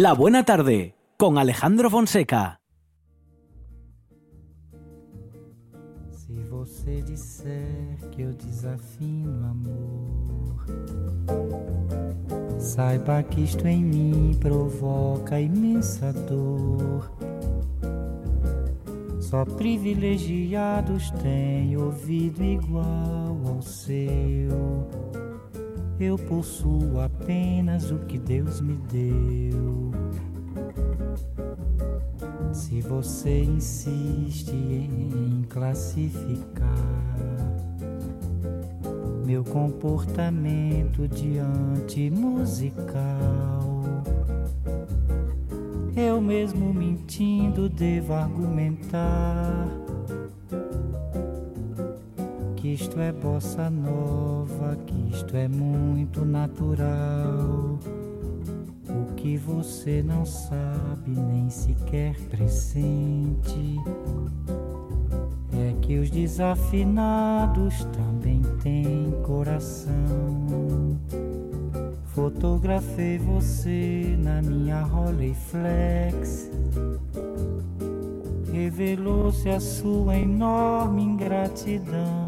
La Buena Tarde con Alejandro Fonseca. Se você disser que eu desafino amor, saiba que isto em mim provoca imensa dor. Só privilegiados têm ouvido igual ao seu. Eu possuo apenas o que Deus me deu. Se você insiste em classificar meu comportamento diante musical, eu mesmo mentindo devo argumentar que isto é bossa nova, que isto é muito natural. O que você não sabe nem sequer pressente é que os desafinados também têm coração. Fotografei você na minha Rolleiflex revelou-se a sua enorme ingratidão.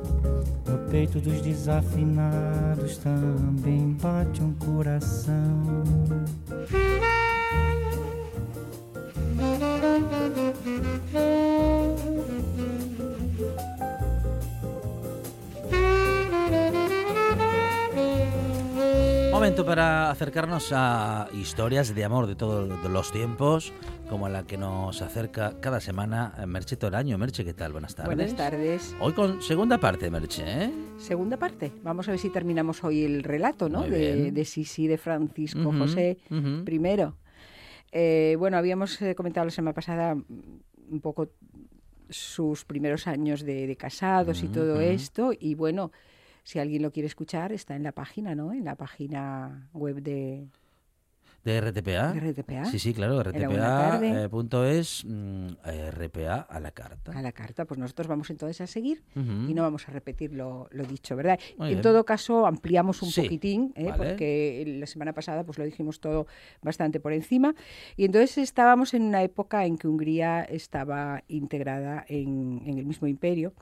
Peito dos desafinados também bate um coração. Momento para acercarnos a historias de amor de todos los tiempos, como la que nos acerca cada semana Merche Toraño. Merche, ¿qué tal? Buenas tardes. Buenas tardes. Hoy con segunda parte, Merche, ¿eh? Segunda parte. Vamos a ver si terminamos hoy el relato, ¿no? De, de Sisi, de Francisco José ujú. primero. Eh, bueno, habíamos eh, comentado la semana pasada un poco sus primeros años de, de casados y todo esto. Y bueno, si alguien lo quiere escuchar, está en la página, ¿no? En la página web de, ¿De RTPA? de RTPA. Sí, sí, claro. RTPA.es, mm, RPA a la carta. A la carta. Pues nosotros vamos entonces a seguir y no vamos a repetir lo, lo dicho, ¿verdad? Muy en bien. todo caso, ampliamos un Sí, poquitín, ¿eh? vale. porque la semana pasada pues lo dijimos todo bastante por encima. Y entonces estábamos en una época en que Hungría estaba integrada en, en el mismo imperio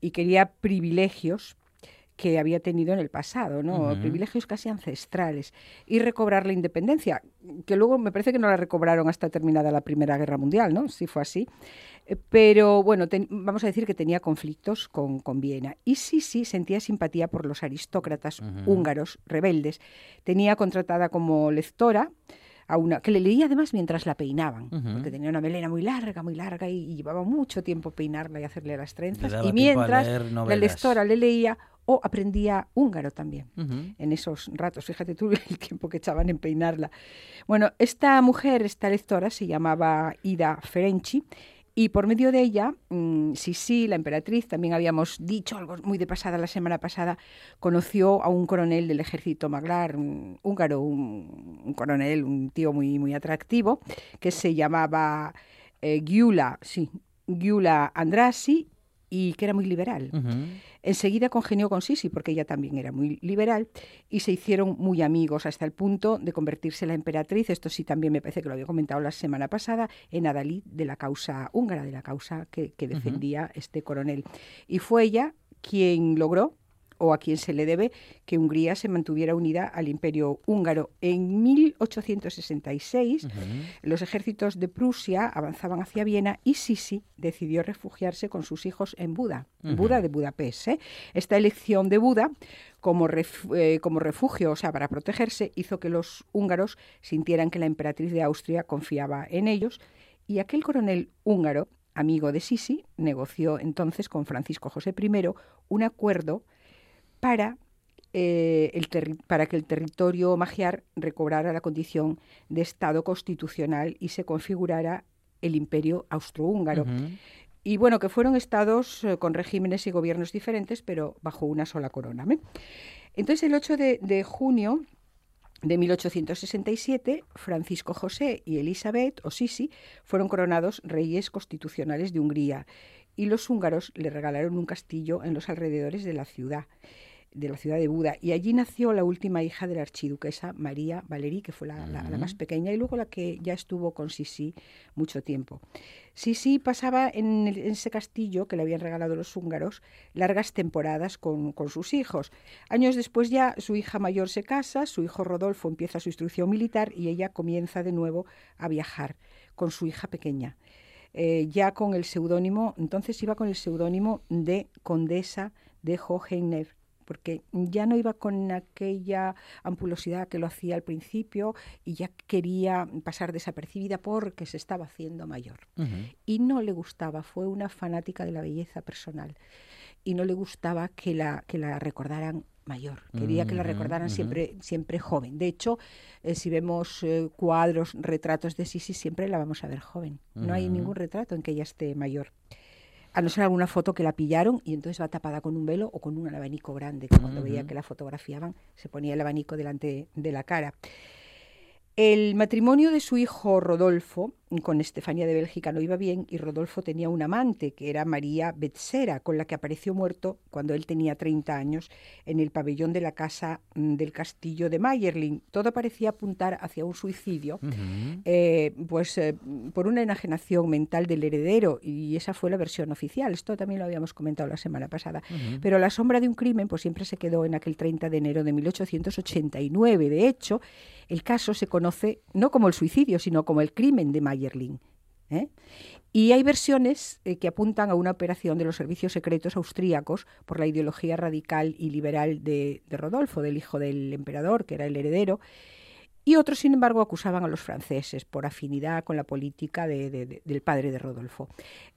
y quería privilegios que había tenido en el pasado, ¿no? Privilegios casi ancestrales. Y recobrar la independencia, que luego me parece que no la recobraron hasta terminada la Primera Guerra Mundial, ¿no? Sí fue así. Eh, Pero bueno, ten- vamos a decir que tenía conflictos con, con Viena. Y sí, sí, sentía simpatía por los aristócratas húngaros rebeldes. Tenía contratada como lectora a una que le leía además mientras la peinaban, porque tenía una melena muy larga, muy larga y, y llevaba mucho tiempo peinarla y hacerle las trenzas. Y mientras la lectora le leía o aprendía húngaro también en esos ratos. Fíjate tú el tiempo que echaban en peinarla. Bueno, esta mujer, esta lectora, se llamaba Ida Ferenci. Y por medio de ella, mm, Sisi, la emperatriz, también habíamos dicho algo muy de pasada la semana pasada, conoció a un coronel del ejército maglar, un húngaro, un, un coronel, un tío muy, muy atractivo, que se llamaba eh, Gyula, sí, Gyula Andrasi, y que era muy liberal. Enseguida congenió con Sisi, porque ella también era muy liberal, y se hicieron muy amigos hasta el punto de convertirse la emperatriz, esto sí también me parece que lo había comentado la semana pasada, en adalid de la causa húngara, de la causa que, que defendía este coronel. Y fue ella quien logró, o a quien se le debe, que Hungría se mantuviera unida al imperio húngaro. En 1866, Ujú. los ejércitos de Prusia avanzaban hacia Viena y Sisi decidió refugiarse con sus hijos en Buda. Buda de Budapest. ¿eh? Esta elección de Buda como, ref- eh, como refugio, o sea, para protegerse, hizo que los húngaros sintieran que la emperatriz de Austria confiaba en ellos y aquel coronel húngaro, amigo de Sisi, negoció entonces con Francisco José I un acuerdo para eh, el para que el territorio magiar recobrara la condición de Estado constitucional y se configurara el imperio austrohúngaro. Y bueno, que fueron estados eh, con regímenes y gobiernos diferentes, pero bajo una sola corona. Entonces, el 8 de, de junio de 1867, Francisco José y Elizabeth, o Sisi, fueron coronados reyes constitucionales de Hungría y los húngaros le regalaron un castillo en los alrededores de la ciudad de la ciudad de Buda. Y allí nació la última hija de la archiduquesa María Valerí, que fue la, más pequeña, y luego la que ya estuvo con Sisi mucho tiempo. Sisi pasaba en, ese castillo que le habían regalado los húngaros largas temporadas con, con, sus hijos. Años después ya su hija mayor se casa, su hijo Rodolfo empieza su instrucción militar y ella comienza de nuevo a viajar con su hija pequeña. Eh, ya con el seudónimo, entonces iba con el seudónimo de Condesa de Hohenneuf porque ya no iba con aquella ampulosidad que lo hacía al principio y ya quería pasar desapercibida porque se estaba haciendo mayor. Y no le gustaba, fue una fanática de la belleza personal y no le gustaba que la, que la recordaran mayor. Quería que la recordaran siempre, siempre joven. De hecho, eh, si vemos eh, cuadros, retratos de Sisi, siempre la vamos a ver joven. No hay ningún retrato en que ella esté mayor a no ser alguna foto que la pillaron y entonces va tapada con un velo o con un abanico grande, que cuando veía que la fotografiaban se ponía el abanico delante de la cara. El matrimonio de su hijo Rodolfo con Estefanía de Bélgica no iba bien y Rodolfo tenía un amante, que era María Betzera, con la que apareció muerto cuando él tenía 30 años en el pabellón de la casa mm, del castillo de Mayerling. Todo parecía apuntar hacia un suicidio, eh, pues eh, por una enajenación mental del heredero, y esa fue la versión oficial. Esto también lo habíamos comentado la semana pasada. Pero la sombra de un crimen pues siempre se quedó en aquel 30 de enero de 1889. De hecho, el caso se conoce no como el suicidio, sino como el crimen de Mayerling ¿eh? Y hay versiones eh, que apuntan a una operación de los servicios secretos austríacos por la ideología radical y liberal de, Rodolfo, del hijo del emperador, que era el heredero, y otros, sin embargo, acusaban a los franceses por afinidad con la política del padre de Rodolfo.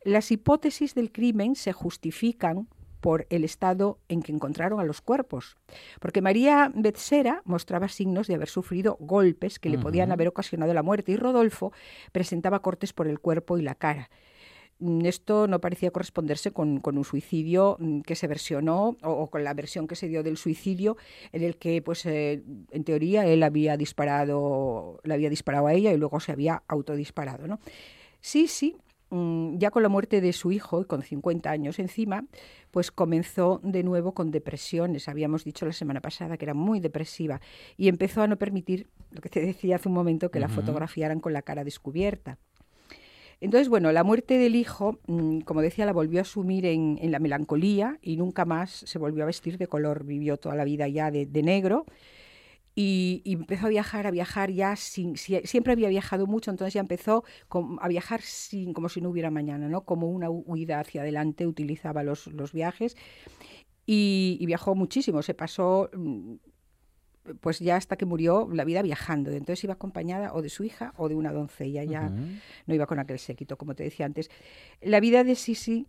Las hipótesis del crimen se justifican por el estado en que encontraron a los cuerpos. Porque María Betzera mostraba signos de haber sufrido golpes que le podían haber ocasionado la muerte y Rodolfo presentaba cortes por el cuerpo y la cara. Mm, esto no parecía corresponderse con, un suicidio mm, que se versionó o, con la versión que se dio del suicidio en el que, pues, eh, en teoría, él había disparado, le había disparado a ella y luego se había autodisparado. ¿no? Sí, sí, ya con la muerte de su hijo y con 50 años encima, pues comenzó de nuevo con depresiones. Habíamos dicho la semana pasada que era muy depresiva y empezó a no permitir, lo que te decía hace un momento, que la fotografiaran con la cara descubierta. Entonces, bueno, la muerte del hijo, mm, como decía, la volvió a sumir en, la melancolía y nunca más se volvió a vestir de color. Vivió toda la vida ya de negro y, empezó a viajar, a viajar ya sin, siempre había viajado mucho, entonces ya empezó a viajar sin, como si no hubiera mañana, ¿no? Como una huida hacia adelante, utilizaba los, los viajes y, viajó muchísimo, se pasó mm, pues ya hasta que murió la vida viajando, entonces iba acompañada o de su hija o de una doncella, ya no iba con aquel séquito, como te decía antes. La vida de Sisi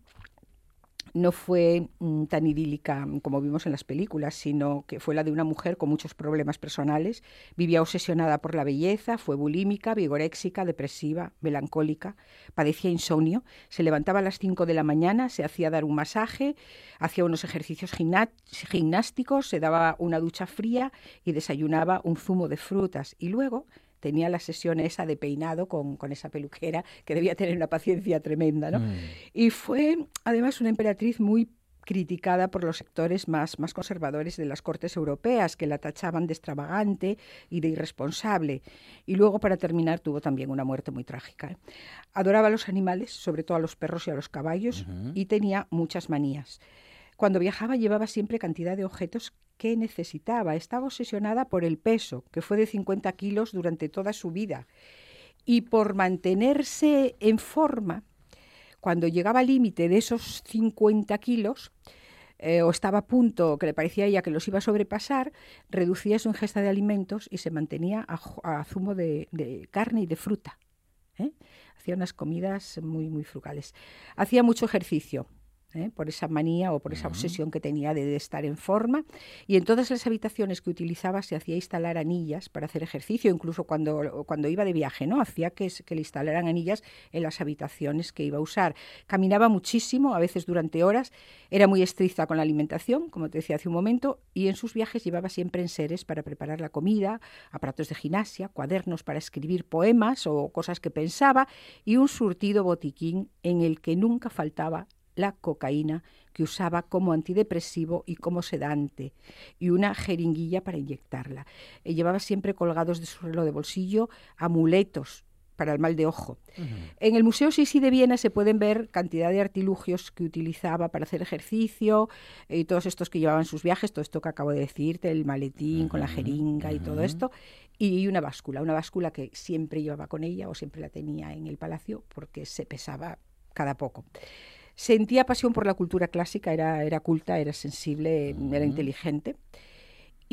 no fue mm, tan idílica como vimos en las películas, sino que fue la de una mujer con muchos problemas personales. Vivía obsesionada por la belleza, fue bulímica, vigoréxica, depresiva, melancólica, padecía insomnio, se levantaba a las 5 de la mañana, se hacía dar un masaje, hacía unos ejercicios gimnásticos, se daba una ducha fría y desayunaba un zumo de frutas y luego tenía la sesión esa de peinado con, esa peluquera, que debía tener una paciencia tremenda, ¿no? Mm. Y fue además una emperatriz muy criticada por los sectores más, más conservadores de las cortes europeas, que la tachaban de extravagante y de irresponsable. Y luego, para terminar, tuvo también una muerte muy trágica. ¿eh? Adoraba a los animales, sobre todo a los perros y a los caballos, y tenía muchas manías. Cuando viajaba llevaba siempre cantidad de objetos que necesitaba. Estaba obsesionada por el peso, que fue de 50 kilos durante toda su vida. Y por mantenerse en forma, cuando llegaba al límite de esos 50 kilos, eh, o estaba a punto, que le parecía ella que los iba a sobrepasar, reducía su ingesta de alimentos y se mantenía a, zumo de, carne y de fruta. ¿eh? Hacía unas comidas muy, muy frugales. Hacía mucho ejercicio, ¿eh? por esa manía o por esa obsesión que tenía de, de, estar en forma. Y en todas las habitaciones que utilizaba se hacía instalar anillas para hacer ejercicio, incluso cuando, cuando iba de viaje, ¿no? Hacía que, que le instalaran anillas en las habitaciones que iba a usar. Caminaba muchísimo, a veces durante horas, era muy estricta con la alimentación, como te decía hace un momento, y en sus viajes llevaba siempre enseres para preparar la comida, aparatos de gimnasia, cuadernos para escribir poemas o cosas que pensaba, y un surtido botiquín en el que nunca faltaba la cocaína que usaba como antidepresivo y como sedante, y una jeringuilla para inyectarla. Y llevaba siempre colgados de su reloj de bolsillo amuletos para el mal de ojo. Uh -huh. En el Museo Sisi de Viena se pueden ver cantidad de artilugios que utilizaba para hacer ejercicio y todos estos que llevaban sus viajes, todo esto que acabo de decirte, el maletín uh -huh. con la jeringa uh -huh. y todo esto, y una báscula, una báscula que siempre llevaba con ella o siempre la tenía en el palacio porque se pesaba cada poco. Sentía pasión por la cultura clásica, era, era culta, era sensible, era inteligente.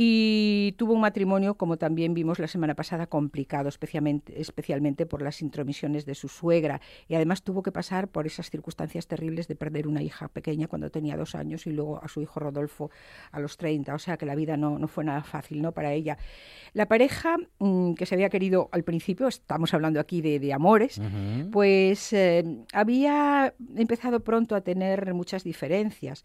Y tuvo un matrimonio, como también vimos la semana pasada, complicado, especialmente, especialmente por las intromisiones de su suegra. Y además tuvo que pasar por esas circunstancias terribles de perder una hija pequeña cuando tenía dos años y luego a su hijo Rodolfo a los 30. O sea que la vida no, no fue nada fácil ¿no? para ella. La pareja mmm, que se había querido al principio, estamos hablando aquí de, de amores, uh -huh. pues eh, había empezado pronto a tener muchas diferencias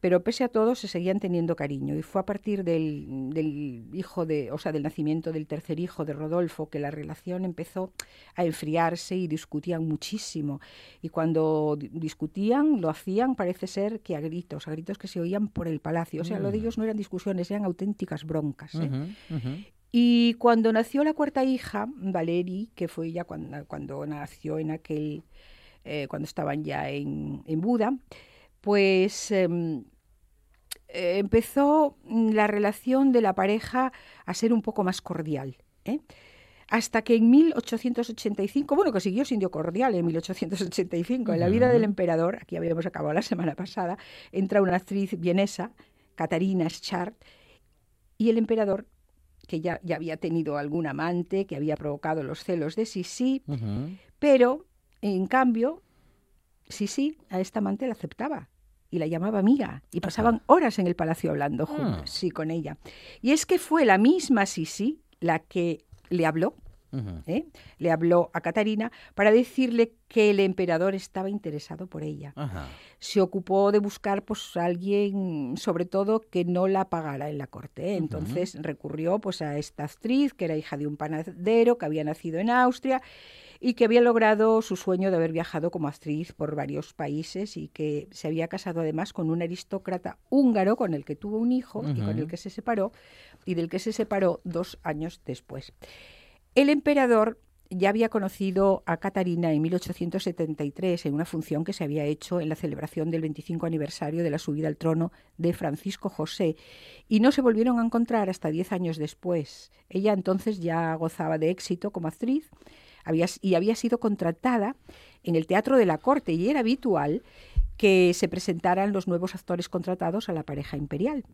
pero pese a todo se seguían teniendo cariño y fue a partir del, del, hijo de, o sea, del nacimiento del tercer hijo de Rodolfo que la relación empezó a enfriarse y discutían muchísimo y cuando discutían lo hacían parece ser que a gritos, a gritos que se oían por el palacio, o sea, mm. lo de ellos no eran discusiones, eran auténticas broncas. ¿eh? Uh -huh, uh -huh. Y cuando nació la cuarta hija, Valeri, que fue ya cuando, cuando nació en aquel, eh, cuando estaban ya en, en Buda, pues eh, empezó la relación de la pareja a ser un poco más cordial. ¿eh? Hasta que en 1885, bueno, que siguió siendo cordial en 1885, en la vida del emperador, aquí habíamos acabado la semana pasada, entra una actriz vienesa, Katarina Schart, y el emperador que ya, ya, había tenido algún amante, que había provocado los celos de Sisi, uh -huh. pero en cambio sí, sí, a esta amante la aceptaba y la llamaba amiga y pasaban Ajá. horas en el palacio hablando juntos, ah. sí, con ella. Y es que fue la misma Sisi la que le habló, uh -huh. ¿eh? le habló a Catarina para decirle que el emperador estaba interesado por ella. Ajá. Se ocupó de buscar pues a alguien, sobre todo, que no la pagara en la corte. ¿eh? Entonces uh -huh. recurrió pues a esta actriz, que era hija de un panadero, que había nacido en Austria y que había logrado su sueño de haber viajado como actriz por varios países y que se había casado además con un aristócrata húngaro con el que tuvo un hijo uh -huh. y con el que se separó y del que se separó dos años después. El emperador ya había conocido a Catarina en 1873 en una función que se había hecho en la celebración del 25 aniversario de la subida al trono de Francisco José y no se volvieron a encontrar hasta diez años después. Ella entonces ya gozaba de éxito como actriz había, y había sido contratada en el Teatro de la Corte y era habitual que se presentaran los nuevos actores contratados a la pareja imperial.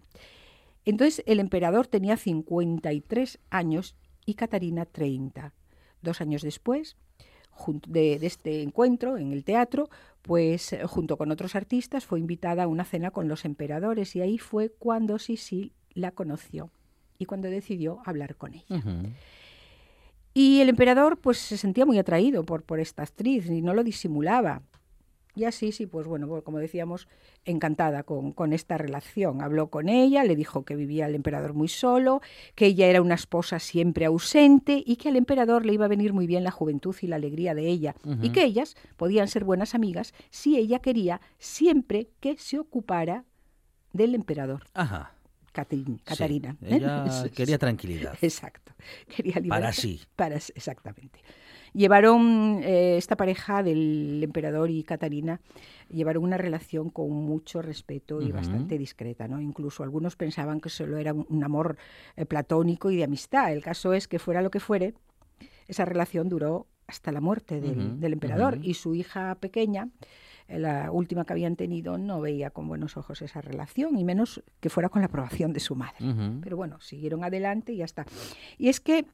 Entonces el emperador tenía 53 años y Catarina 30. Dos años después de, este encuentro en el teatro, pues junto con otros artistas fue invitada a una cena con los emperadores y ahí fue cuando Sisi la conoció y cuando decidió hablar con ella. Y el emperador pues se sentía muy atraído por, por esta actriz y no lo disimulaba. Y así, sí, pues bueno, como decíamos, encantada con, con, esta relación. Habló con ella, le dijo que vivía el emperador muy solo, que ella era una esposa siempre ausente y que al emperador le iba a venir muy bien la juventud y la alegría de ella. Uh -huh. Y que ellas podían ser buenas amigas si ella quería, siempre que se ocupara del emperador. Ajá. Catarina. Catarina sí, ¿eh? quería tranquilidad. Exacto. Quería libertad. Para sí. Para, exactamente. Llevaron eh, esta pareja del emperador y Catarina llevaron una relación con mucho respeto y uh -huh. bastante discreta, ¿no? Incluso algunos pensaban que solo era un, un amor eh, platónico y de amistad. El caso es que fuera lo que fuere, esa relación duró hasta la muerte del, uh -huh. del emperador uh -huh. y su hija pequeña la última que habían tenido no veía con buenos ojos esa relación, y menos que fuera con la aprobación de su madre. Uh -huh. Pero bueno, siguieron adelante y ya está. Y es que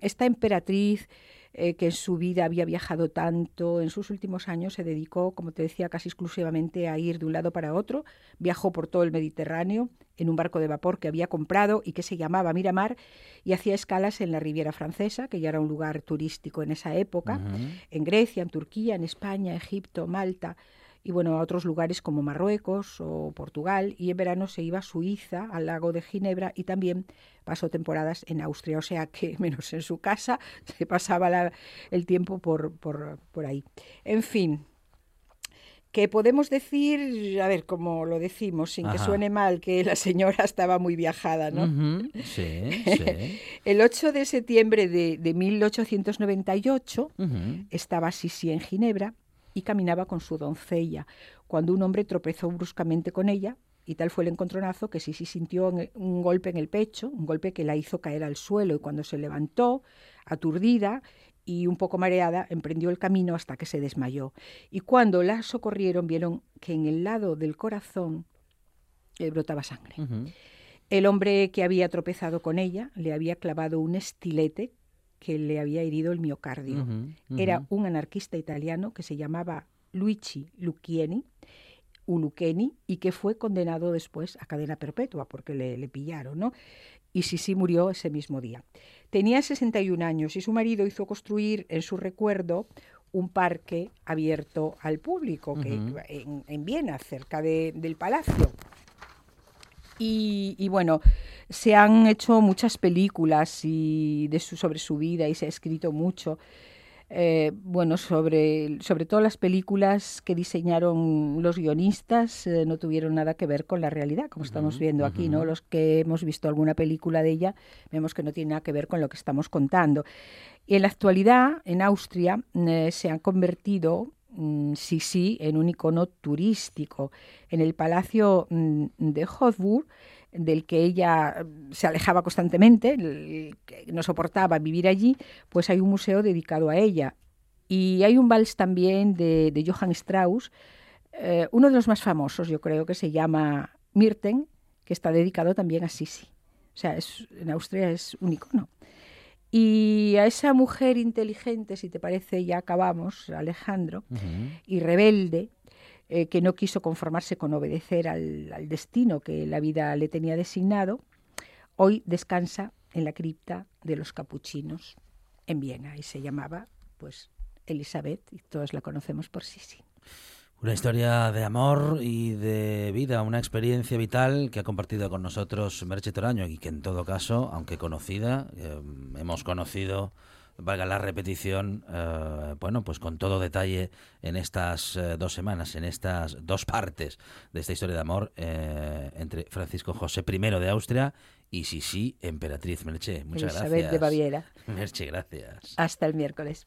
esta emperatriz eh, que en su vida había viajado tanto, en sus últimos años se dedicó, como te decía, casi exclusivamente a ir de un lado para otro. Viajó por todo el Mediterráneo en un barco de vapor que había comprado y que se llamaba Miramar y hacía escalas en la Riviera Francesa, que ya era un lugar turístico en esa época, en Grecia, en Turquía, en España, Egipto, Malta y bueno, a otros lugares como Marruecos o Portugal, y en verano se iba a Suiza, al lago de Ginebra, y también pasó temporadas en Austria, o sea que menos en su casa, se pasaba el tiempo por, por, por ahí. En fin, que podemos decir, a ver, como lo decimos, sin que suene mal, que la señora estaba muy viajada, ¿no? Sí, sí. El 8 de septiembre de, de 1898 estaba Sisi en Ginebra y caminaba con su doncella, cuando un hombre tropezó bruscamente con ella, y tal fue el encontronazo que Sisi sintió un golpe en el pecho, un golpe que la hizo caer al suelo, y cuando se levantó, aturdida y un poco mareada, emprendió el camino hasta que se desmayó. Y cuando la socorrieron, vieron que en el lado del corazón le brotaba sangre. El hombre que había tropezado con ella le había clavado un estilete que le había herido el miocardio. Era un anarquista italiano que se llamaba Luigi Lucchini, Ulucheni, y que fue condenado después a cadena perpetua porque le, pillaron, ¿no? Y Sisi murió ese mismo día. Tenía 61 años y su marido hizo construir en su recuerdo un parque abierto al público que, en, Viena, cerca del palacio. Y, bueno, se han hecho muchas películas y de su, sobre su vida y se ha escrito mucho. Eh, bueno, sobre, sobre todo las películas que diseñaron los guionistas eh, no tuvieron nada que ver con la realidad, como estamos viendo aquí, ¿no? Los que hemos visto alguna película de ella vemos que no tiene nada que ver con lo que estamos contando. Y en la actualidad, en Austria, eh, se han convertido Mm, sí, en un icono turístico. En el Palacio mm, de Hofburg, del que ella mm, se alejaba constantemente, no soportaba vivir allí, pues hay un museo dedicado a ella. Y hay un vals también de, Johann Strauss, eh, uno de los más famosos, yo creo, que se llama Mirten, que está dedicado también a Sisi. O sea, en Austria es un icono. Y a esa mujer inteligente, si te parece, ya acabamos, Alejandro, y rebelde, eh, que no quiso conformarse con obedecer al, destino que la vida le tenía designado, hoy descansa en la cripta de los capuchinos en Viena y se llamaba, pues, Elizabeth, y todos la conocemos por Sisi. Una historia de amor y de vida, una experiencia vital que ha compartido con nosotros Merche Toraño y que en todo caso, aunque conocida, eh, hemos conocido, valga la repetición, eh, bueno, pues con todo detalle en estas eh, dos semanas, en estas dos partes de esta historia de amor entre Francisco José I de Austria y Sisi, emperatriz Merche. Muchas Elizabeth de Baviera. Merche, gracias. Hasta el miércoles.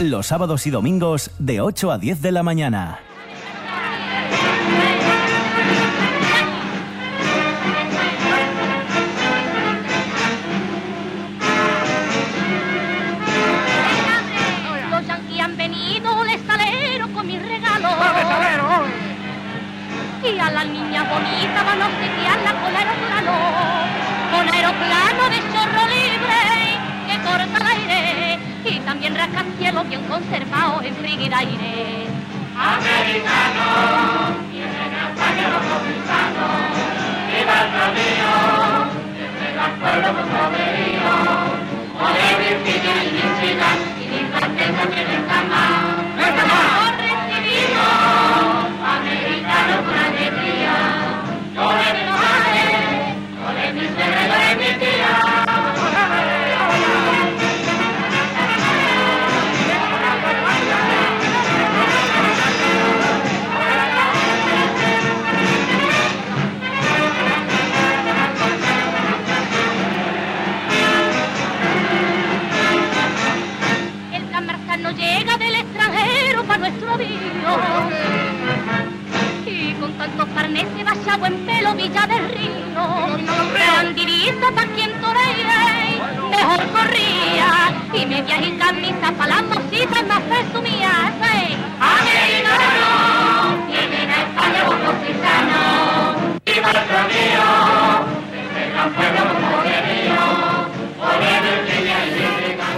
los sábados y domingos de 8 a 10 de la mañana. Rascacielos bien conservado en frigidaire. Americano, tienen a España los conquistados, viva el rodillo, entrega al pueblo con poderío, poder Virginia y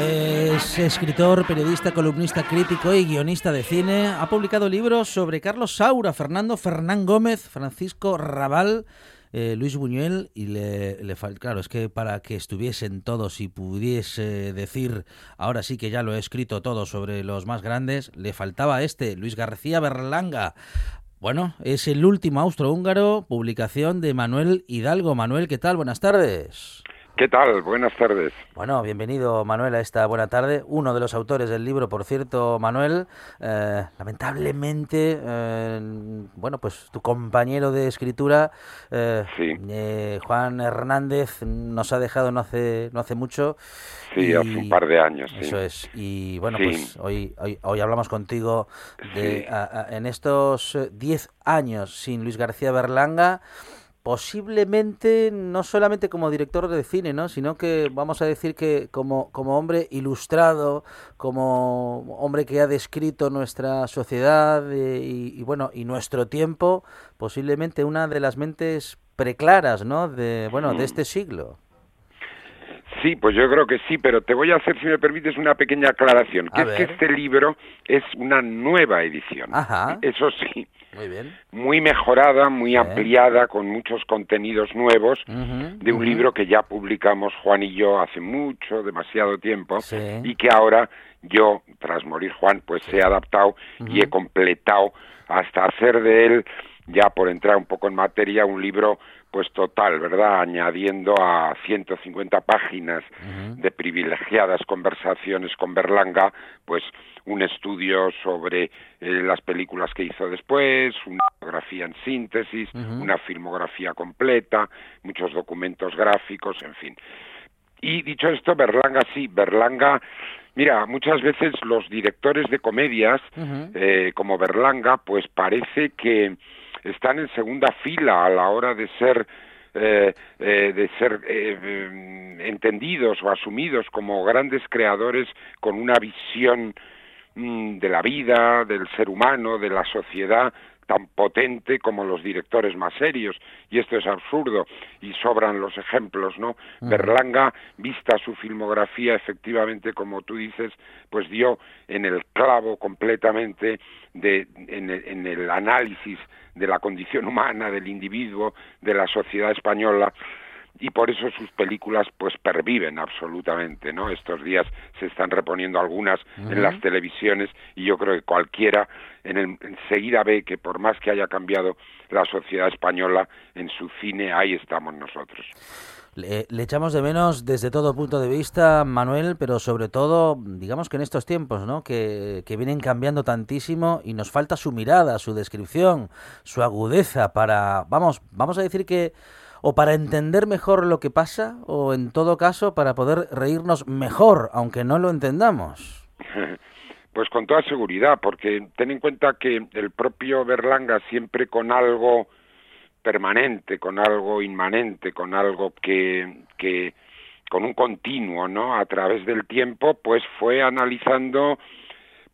Es escritor, periodista, columnista, crítico y guionista de cine. Ha publicado libros sobre Carlos Saura, Fernando Fernán Gómez, Francisco Raval, eh, Luis Buñuel y le, le fal- claro, es que para que estuviesen todos y pudiese decir, ahora sí que ya lo he escrito todo sobre los más grandes, le faltaba este, Luis García Berlanga. Bueno, es el último austrohúngaro, publicación de Manuel Hidalgo. Manuel, ¿qué tal? Buenas tardes. ¿Qué tal? Buenas tardes. Bueno, bienvenido Manuel a esta buena tarde. Uno de los autores del libro, por cierto, Manuel, eh, lamentablemente, eh, bueno, pues tu compañero de escritura, eh, Sí. eh, Juan Hernández, nos ha dejado no hace no hace mucho. Sí, hace un par de años, sí. Eso es. Y bueno, Sí. pues hoy, hoy hoy hablamos contigo de a- a- en estos eh, 10 años sin Luis García Berlanga posiblemente no solamente como director de cine, ¿no? sino que vamos a decir que como, como hombre ilustrado, como hombre que ha descrito nuestra sociedad eh, y, y, bueno y nuestro tiempo, posiblemente una de las mentes preclaras, ¿no? De bueno de este siglo. Sí, pues yo creo que sí, pero te voy a hacer, si me permites, una pequeña aclaración. Que A es que este libro es una nueva edición. Ajá. Eso sí, Muy bien. muy mejorada, muy ampliada, con muchos contenidos nuevos, de un libro que ya publicamos Juan y yo hace mucho, demasiado tiempo, Sí. y que ahora yo, tras morir Juan, pues he adaptado y he completado hasta hacer de él, ya por entrar un poco en materia, un libro pues total, ¿verdad? Añadiendo a 150 páginas de privilegiadas conversaciones con Berlanga, pues un estudio sobre eh, las películas que hizo después, una biografía en síntesis, una filmografía completa, muchos documentos gráficos, en fin. Y dicho esto, Berlanga sí, Berlanga, mira, muchas veces los directores de comedias, eh, como Berlanga, pues parece que están en segunda fila a la hora de ser eh, eh, de ser eh, eh, entendidos o asumidos como grandes creadores con una visión mm, de la vida, del ser humano, de la sociedad tan potente como los directores más serios. Y esto es absurdo. Y sobran los ejemplos no Berlanga vista su filmografía efectivamente como tú dices pues dio en el clavo completamente de en el, en el análisis de la condición humana del individuo de la sociedad española y por eso sus películas pues perviven absolutamente, ¿no? Estos días se están reponiendo algunas en las televisiones y yo creo que cualquiera en el, enseguida ve que por más que haya cambiado la sociedad española en su cine ahí estamos nosotros. Le, le, echamos de menos desde todo punto de vista, Manuel, pero sobre todo, digamos que en estos tiempos, ¿no? Que, que, vienen cambiando tantísimo y nos falta su mirada, su descripción, su agudeza para, vamos, vamos a decir que o para entender mejor lo que pasa o en todo caso para poder reírnos mejor, aunque no lo entendamos. Pues con toda seguridad, porque ten en cuenta que el propio Berlanga siempre con algo permanente, con algo inmanente, con algo que, que con un continuo, ¿no? A través del tiempo, pues fue analizando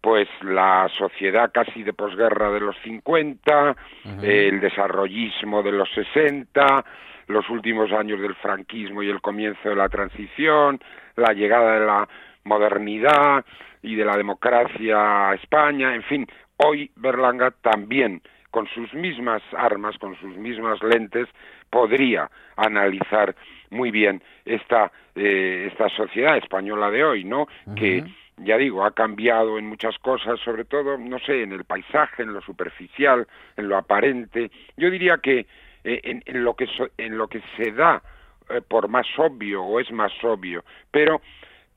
pues la sociedad casi de posguerra de los 50, el desarrollismo de los 60, los últimos años del franquismo y el comienzo de la transición, la llegada de la modernidad y de la democracia a España, en fin, hoy Berlanga también con sus mismas armas, con sus mismas lentes, podría analizar muy bien esta, eh, esta sociedad española de hoy, ¿no? Que ya digo, ha cambiado en muchas cosas, sobre todo, no sé, en el paisaje, en lo superficial, en lo aparente. Yo diría que eh, en, lo que en lo que se da eh, por más obvio o es más obvio, pero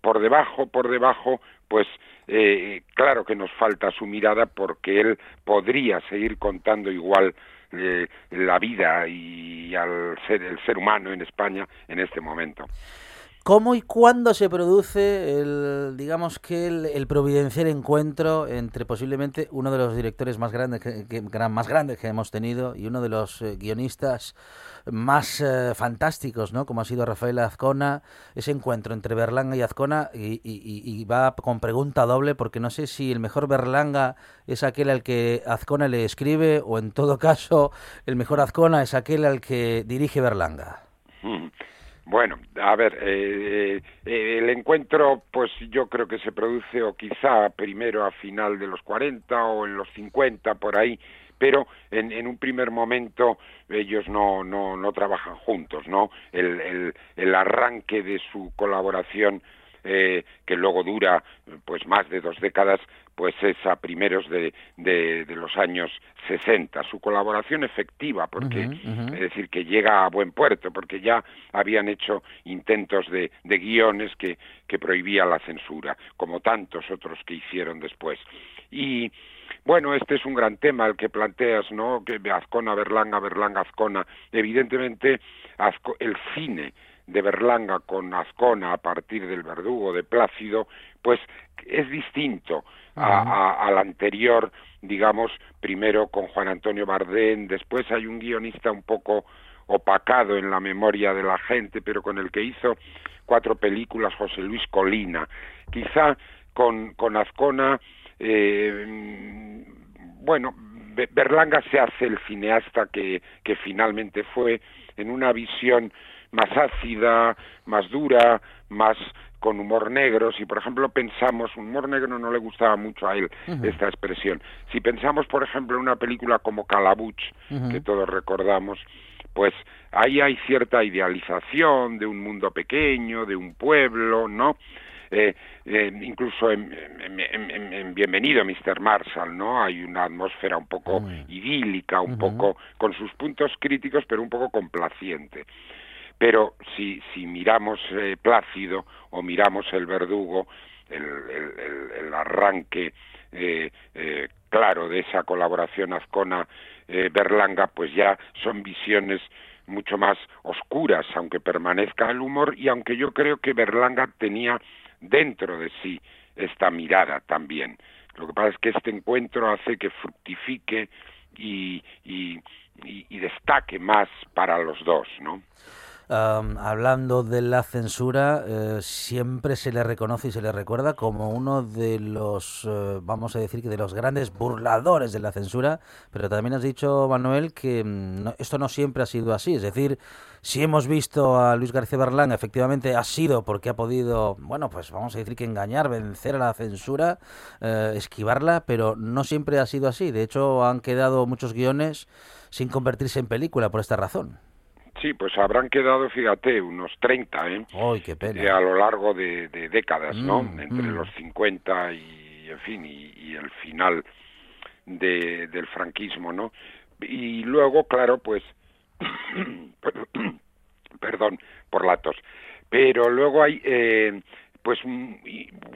por debajo, por debajo, pues eh, claro que nos falta su mirada porque él podría seguir contando igual la vida y al ser el ser humano en España en este momento. ¿Cómo y cuándo se produce el, digamos que el, providencial encuentro entre posiblemente uno de los directores más grandes que, más grandes que hemos tenido y uno de los eh, guionistas más eh, fantásticos, ¿no? Como ha sido Rafael Azcona, ese encuentro entre Berlanga y Azcona y, va con pregunta doble porque no sé si el mejor Berlanga es aquel al que Azcona le escribe o en todo caso el mejor Azcona es aquel al que dirige Berlanga. Mm. Bueno, a ver, eh, eh, el encuentro, pues yo creo que se produce o quizá primero a final de los 40 o en los 50 por ahí, pero en, en un primer momento ellos no, no, no trabajan juntos, ¿no? El, el, el arranque de su colaboración eh, que luego dura pues más de dos décadas, pues es a primeros de, de, los años 60. Su colaboración efectiva, porque es decir, que llega a buen puerto, porque ya habían hecho intentos de, de guiones que, que prohibía la censura, como tantos otros que hicieron después. Y bueno, este es un gran tema el que planteas, ¿no? Que Azcona, Berlanga, Berlanga, Azcona. Evidentemente, el cine de Berlanga con Azcona a partir del Verdugo de Plácido, pues es distinto al anterior, digamos, primero con Juan Antonio Bardén, después hay un guionista un poco opacado en la memoria de la gente, pero con el que hizo cuatro películas, José Luis Colina. Quizá con, con Azcona, eh, bueno, Berlanga se hace el cineasta que, que finalmente fue en una visión más ácida, más dura, más con humor negro, si por ejemplo pensamos, humor negro no le gustaba mucho a él esta expresión, si pensamos por ejemplo en una película como Calabuch, que todos recordamos, pues ahí hay cierta idealización de un mundo pequeño, de un pueblo, ¿no? Eh, eh, incluso en, Bienvenido Mr. Marshall, ¿no? Hay una atmósfera un poco idílica, un poco con sus puntos críticos, pero un poco complaciente. Pero si, si miramos eh, Plácido o miramos el Verdugo, el, arranque eh, eh, claro de esa colaboración Azcona-Berlanga, pues ya son visiones mucho más oscuras, aunque permanezca el humor y aunque yo creo que Berlanga tenía dentro de sí esta mirada también. Lo que pasa es que este encuentro hace que fructifique y, y, y destaque más para los dos, ¿no? Hablando de la censura, eh, siempre se le reconoce y se le recuerda como uno de los, eh, vamos a decir que de los grandes burladores de la censura, pero también has dicho, Manuel, que mm, esto no siempre ha sido así, es decir, si hemos visto a Luis García Berlán, efectivamente ha sido porque ha podido, bueno, pues vamos a decir que engañar, vencer a la censura, eh, esquivarla, pero no siempre ha sido así, de hecho han quedado muchos guiones sin convertirse en película por esta razón. Sí, pues habrán quedado, fíjate, unos 30, ¿eh? ¡Ay, qué pena! Eh, a lo largo de, décadas, ¿no? Mm, Entre mm. los 50 y, en fin, y, el final de, del franquismo, ¿no? Y luego, claro, pues, perdón por la tos, pero luego hay eh, pues mm,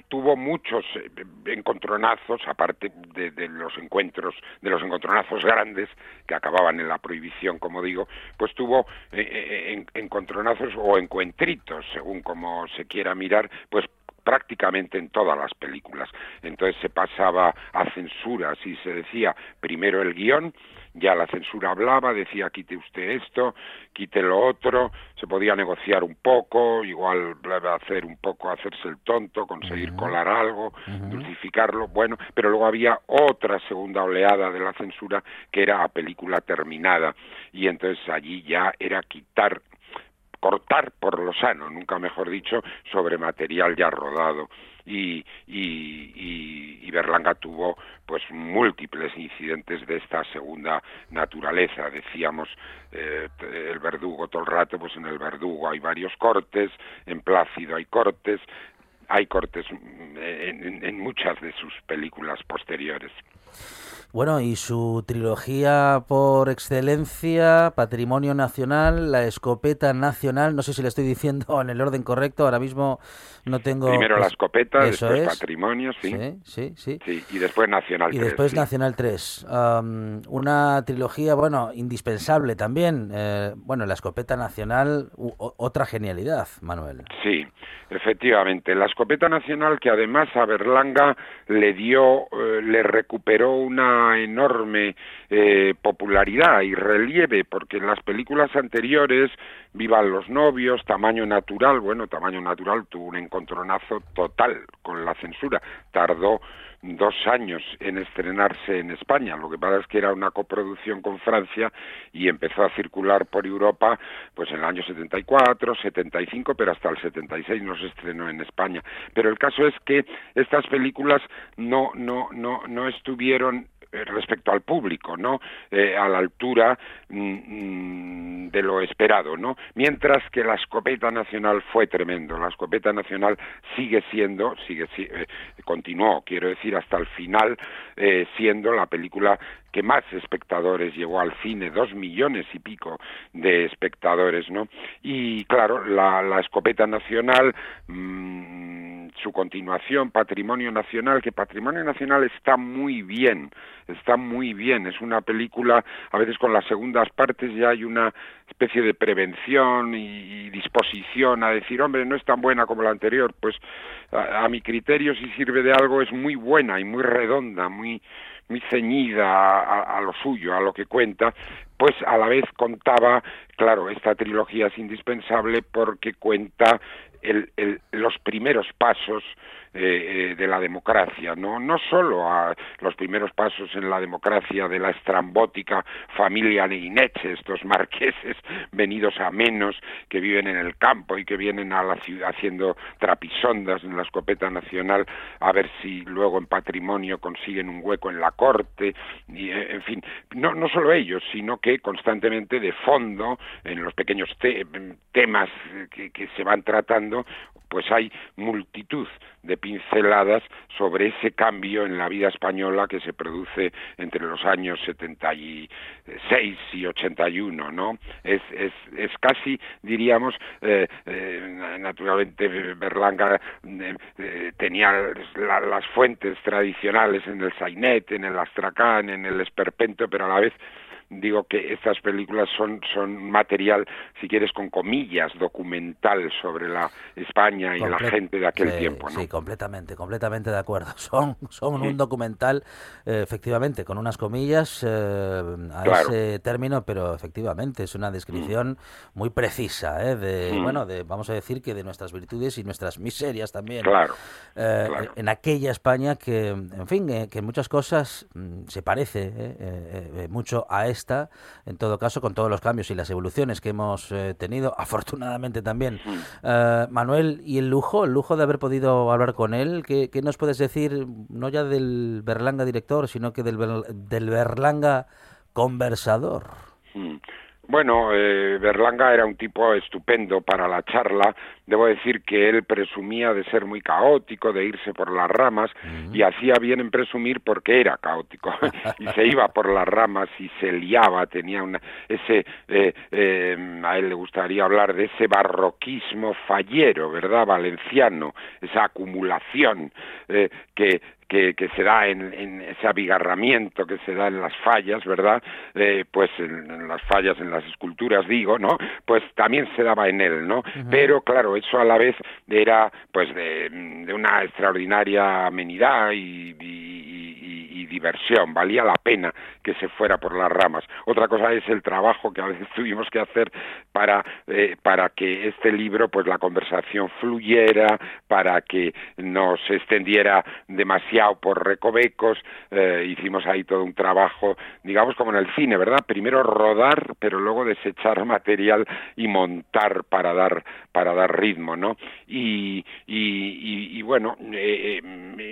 tuvo muchos eh, encontronazos, aparte de, los encuentros, de los encontronazos grandes que acababan en la prohibición, como digo, pues tuvo eh, eh, encontronazos o encuentritos, según como se quiera mirar, pues prácticamente en todas las películas. Entonces se pasaba a censuras y se decía primero el guion, ya la censura hablaba, decía quite usted esto, quite lo otro, se podía negociar un poco, igual hacer un poco, hacerse el tonto, conseguir colar algo, dulcificarlo, bueno, pero luego había otra segunda oleada de la censura que era a película terminada y entonces allí ya era quitar cortar por lo sano, nunca mejor dicho, sobre material ya rodado. Y, y, y, Berlanga tuvo pues múltiples incidentes de esta segunda naturaleza. Decíamos eh, el verdugo todo el rato, pues en el verdugo hay varios cortes, en Plácido hay cortes, hay cortes en, en muchas de sus películas posteriores. Bueno, y su trilogía por excelencia, Patrimonio Nacional, La Escopeta Nacional, no sé si le estoy diciendo en el orden correcto, ahora mismo no tengo... Primero La Escopeta, después Patrimonio, sí. Sí, sí, sí. y después Nacional 3. Y después Nacional 3. una trilogía, bueno, indispensable también. Eh, bueno, La Escopeta Nacional, otra genialidad, Manuel. Sí, efectivamente. La Escopeta Nacional que además a Berlanga le dio, eh, le recuperó una enorme eh, popularidad y relieve, porque en las películas anteriores, Vivan los novios, Tamaño Natural, bueno, Tamaño Natural tuvo un encontronazo total con la censura, tardó dos años en estrenarse en España. Lo que pasa es que era una coproducción con Francia y empezó a circular por Europa pues en el año 74, 75, pero hasta el 76 no se estrenó en España. Pero el caso es que estas películas no no no no estuvieron respecto al público, ¿no? Eh, a la altura mm, mm, de lo esperado, ¿no? Mientras que la escopeta nacional fue tremendo, la escopeta nacional sigue siendo, sigue, eh, continuó, quiero decir, hasta el final, siendo la película que más espectadores llevó al cine, dos millones y pico de espectadores, ¿no? Y claro, la, la escopeta nacional, mmm, su continuación, Patrimonio Nacional, que Patrimonio Nacional está muy bien, está muy bien, es una película, a veces con las segundas partes ya hay una especie de prevención y, disposición a decir, hombre, no es tan buena como la anterior, pues a, a mi criterio si sirve de algo es muy buena y muy redonda, muy muy ceñida a, lo suyo, a lo que cuenta, pues a la vez contaba, claro, esta trilogía es indispensable porque cuenta los primeros pasos eh, eh, de la democracia, no no solo a los primeros pasos en la democracia de la estrambótica familia Neineche, estos marqueses venidos a menos que viven en el campo y que vienen a la ciudad haciendo trapisondas en la escopeta nacional a ver si luego en patrimonio consiguen un hueco en la corte y eh, en fin no no solo ellos sino que constantemente de fondo en los pequeños temas que, que se van tratando pues hay multitud de pinceladas sobre ese cambio en la vida española que se produce entre los años 76 y 81, ¿no? Es, es, es casi, diríamos, eh, eh, naturalmente Berlanga eh, tenía las fuentes tradicionales en el Sainet, en el Astracán, en el Esperpento, pero a la vez digo que estas películas son, son material, si quieres, con comillas, documental sobre la España y la gente de aquel tiempo. ¿no? Sí, completamente, completamente de acuerdo. Son, son un documental, eh, efectivamente, con unas comillas eh, a ese término, pero efectivamente es una descripción mm. muy precisa, ¿eh? de, mm. bueno, de, vamos a decir que de nuestras virtudes y nuestras miserias también. Claro. En aquella España que, en fin, que en muchas cosas mm, se parece mucho a esta en todo caso, con todos los cambios y las evoluciones que hemos eh, tenido, afortunadamente también. Eh, Manuel, ¿y el lujo? El lujo de haber podido hablar con él, ¿qué, nos puedes decir, no ya del Berlanga director, sino que del, del Berlanga conversador? Bueno, eh, Berlanga era un tipo estupendo para la charla. Debo decir que él presumía de ser muy caótico, de irse por las ramas, y hacía bien en presumir porque era caótico. y se iba por las ramas y se liaba, tenía una, ese, eh, eh, a él le gustaría hablar de ese barroquismo fallero, ¿verdad? Valenciano, esa acumulación que, que, que se da en, en, ese abigarramiento que se da en las fallas, ¿verdad? Eh, pues en, las fallas, en las esculturas, digo, ¿no? Pues también se daba en él, ¿no? Pero claro, eso a la vez era pues de, de una extraordinaria amenidad y, y diversión, valía la pena que se fuera por las ramas. Otra cosa es el trabajo que a veces tuvimos que hacer para, eh, para que este libro, pues la conversación fluyera, para que no se extendiera demasiado por recovecos, eh, hicimos ahí todo un trabajo, digamos como en el cine, ¿verdad? Primero rodar, pero luego desechar material y montar para dar, para dar ritmo, ¿no? Y, y, y, bueno, eh,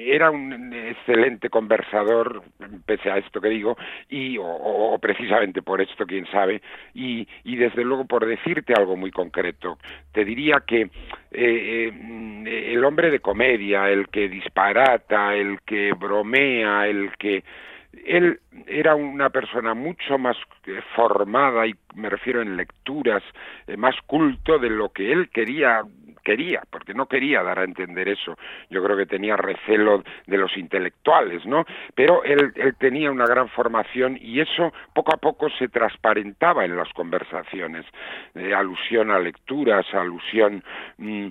era un excelente conversador, pese a esto que digo, y o, precisamente por esto, quién sabe, y, y, desde luego por decirte algo muy concreto, te diría que eh, eh, el hombre de comedia, el que disparata, el que bromea, el que él era una persona mucho más formada y me refiero en lecturas, eh, más culto de lo que él quería quería, porque no quería dar a entender eso. Yo creo que tenía recelo de los intelectuales, ¿no? Pero él, tenía una gran formación y eso poco a poco se transparentaba en las conversaciones. Eh, alusión a lecturas, alusión. Mm,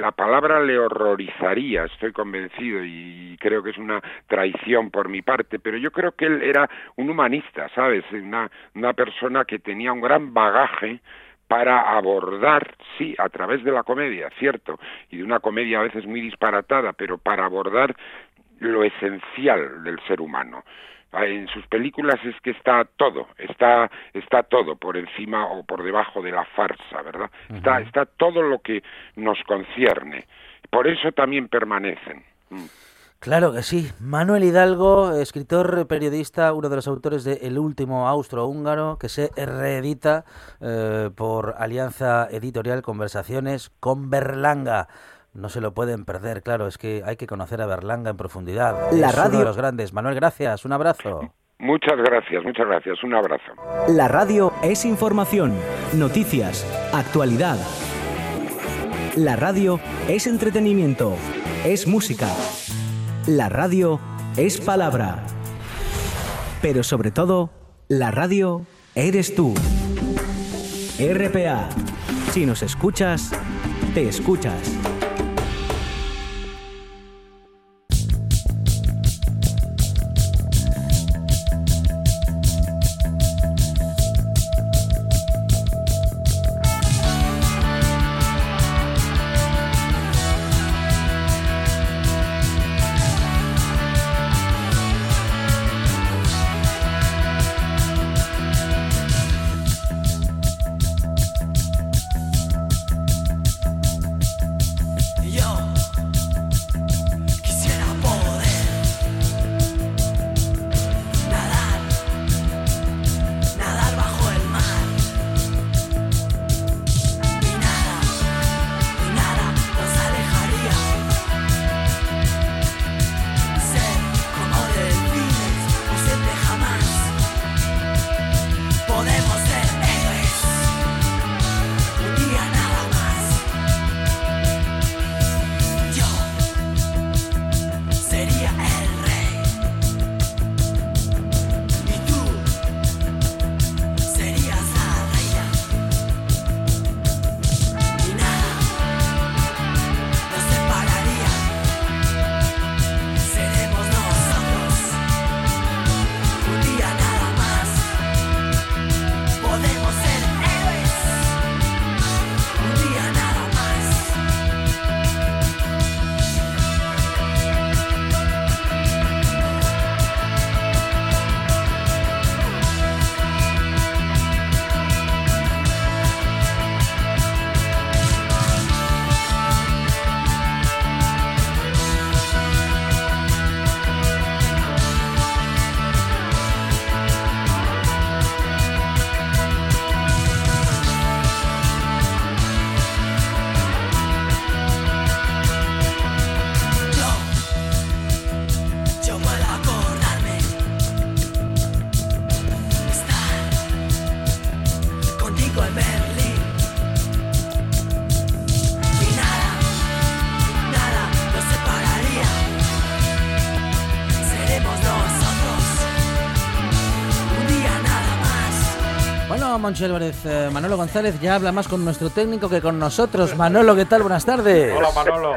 la palabra le horrorizaría, estoy convencido, y creo que es una traición por mi parte, pero yo creo que él era un humanista, ¿sabes? Una, una persona que tenía un gran bagaje para abordar, sí, a través de la comedia, cierto, y de una comedia a veces muy disparatada, pero para abordar lo esencial del ser humano. Ah, en sus películas es que está todo, está, está todo por encima o por debajo de la farsa, ¿verdad? Está, está todo lo que nos concierne. Por eso también permanecen. Mm. Claro que sí. Manuel Hidalgo, escritor, periodista, uno de los autores de El último austro-húngaro, que se reedita eh, por Alianza Editorial Conversaciones con Berlanga. No se lo pueden perder, claro, es que hay que conocer a Berlanga en profundidad. La es radio... uno de los grandes. Manuel, gracias, un abrazo. Muchas gracias, muchas gracias, un abrazo. La radio es información, noticias, actualidad. La radio es entretenimiento, es música. La radio es palabra. Pero sobre todo, la radio eres tú. RPA. Si nos escuchas, te escuchas. Monchi Álvarez, eh, Manolo González ya habla más con nuestro técnico que con nosotros. Manolo, ¿qué tal? Buenas tardes. Hola Manolo.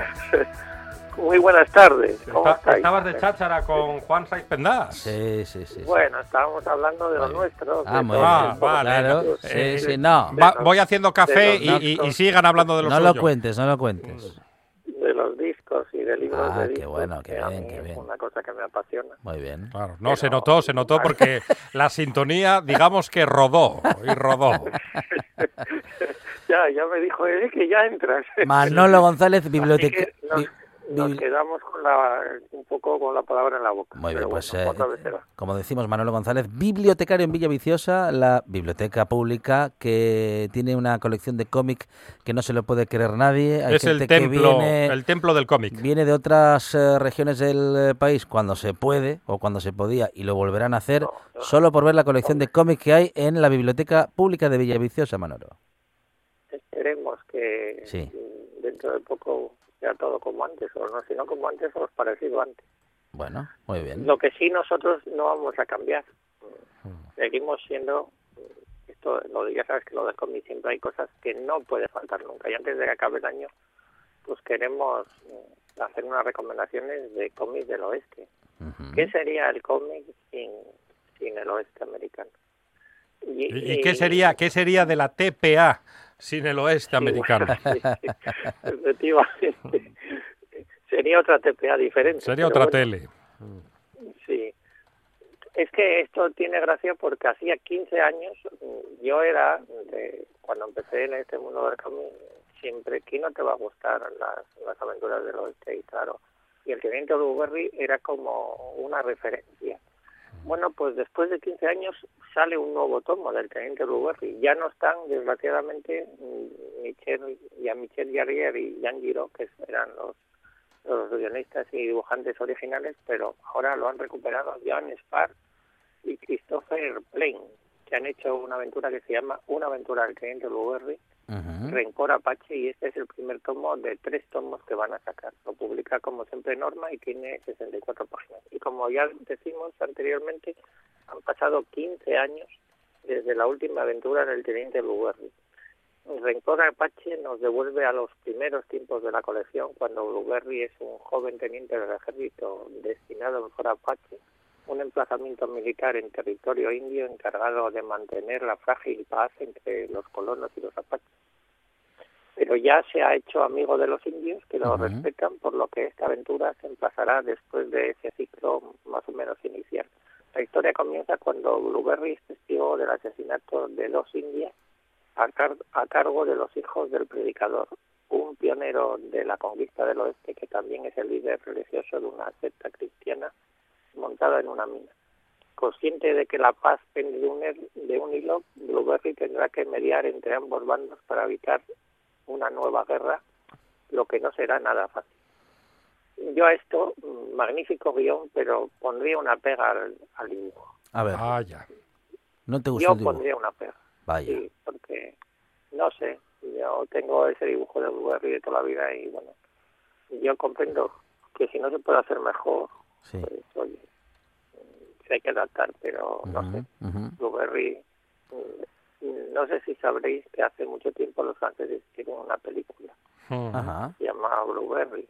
Muy buenas tardes. ¿Cómo Está- estáis? estabas de cháchara con Juan Saiz Pendas. Sí, sí, sí. Bueno, estábamos hablando de lo nuestro. Ah, muy Ah, bien. pueblo. vale. Claro, sí, Eh, sí, no. Va- voy haciendo café y, los y- y datos. sigan hablando de lo No suyo. lo cuentes, no lo cuentes. Y de libros Ah, de qué discos. bueno, qué que a bien, qué es bien. una cosa que me apasiona. Muy bien. Claro, no, se notó, se notó porque la sintonía, digamos que rodó y rodó. Ya, ya me dijo él que ya entras. Manolo González, Así biblioteca. Que nos, quedamos con la, un poco con la palabra en la boca. Muy bien, pues bueno, eh, como decimos Manolo González, bibliotecario en Villa Viciosa, la biblioteca pública que tiene una colección de cómic que no se lo puede creer nadie. Hay Es el gente que templo, viene- el templo del cómic. Viene de otras eh, regiones del eh, país cuando se puede o cuando se podía y lo volverán a hacer solo por ver la colección de cómics que hay en la Biblioteca Pública de Villaviciosa, Manolo. Esperemos que Sí. dentro de poco sea todo como antes, o no, si no como antes, o parecido antes. Bueno, muy bien. Lo que sí nosotros no vamos a cambiar. Mm. Seguimos siendo, esto lo ya sabes que lo del cómic siempre hay cosas que no puede faltar nunca. Y antes de que acabe el año, pues queremos mm, hacer unas recomendaciones de cómics del oeste. ¿Qué sería el cómic sin, sin el oeste americano? ¿Y, y qué sería qué sería de la TPA sin el oeste americano? Efectivamente. Sería otra TPA diferente. Sería otra bueno, tele. Sí. Es que esto tiene gracia porque hacía 15 años mm, yo era, de, cuando empecé en este mundo del cómic, siempre, ¿quién no te va a gustar las, las aventuras del oeste? Y claro, y el Teniente Blueberry era como una referencia. Bueno, pues después de 15 años sale un nuevo tomo del Teniente Blueberry. Ya no están, desgraciadamente, Michel, ya Michel Yarrier y Jan Giro, que eran los los guionistas y dibujantes originales, pero ahora lo han recuperado Jan Spar y Christopher Plain, que han hecho una aventura que se llama Una aventura del teniente Blueberry, Rencor Apache, y este es el primer tomo de tres tomos que van a sacar. Lo publica como siempre Norma y tiene 64 páginas. Y como ya decimos anteriormente, han pasado 15 años desde la última aventura del teniente Blueberry. Rencor Apache nos devuelve a los primeros tiempos de la colección, cuando Blueberry es un joven teniente del ejército destinado en Fort Apache, un emplazamiento militar en territorio indio encargado de mantener la frágil paz entre los colonos y los apaches. Pero ya se ha hecho amigo de los indios, que lo respetan, por lo que esta aventura se emplazará después de ese ciclo más o menos inicial. La historia comienza cuando Blueberry es testigo del asesinato de dos indias a, car- a cargo de los hijos del predicador, un pionero de la conquista del oeste que también es el líder religioso de una secta cristiana montada en una mina. Consciente de que la paz pende de un, er- de un hilo, Blueberry tendrá que mediar entre ambos bandos para evitar una nueva guerra, lo que no será nada fácil. Yo a esto, mm, magnífico guion, pero pondría una pega al, al dibujo. A ver, Vaya. ¿no te gustó Yo el dibujo? pondría una pega. Vaya. Sí, porque no sé, yo tengo ese dibujo de Blueberry de toda la vida y bueno, yo comprendo que si no se puede hacer mejor, Sí. pues oye, se hay que adaptar, pero no sé. Blueberry, mm, no sé si sabréis que hace mucho tiempo los franceses hicieron una película, llamaba Blueberry,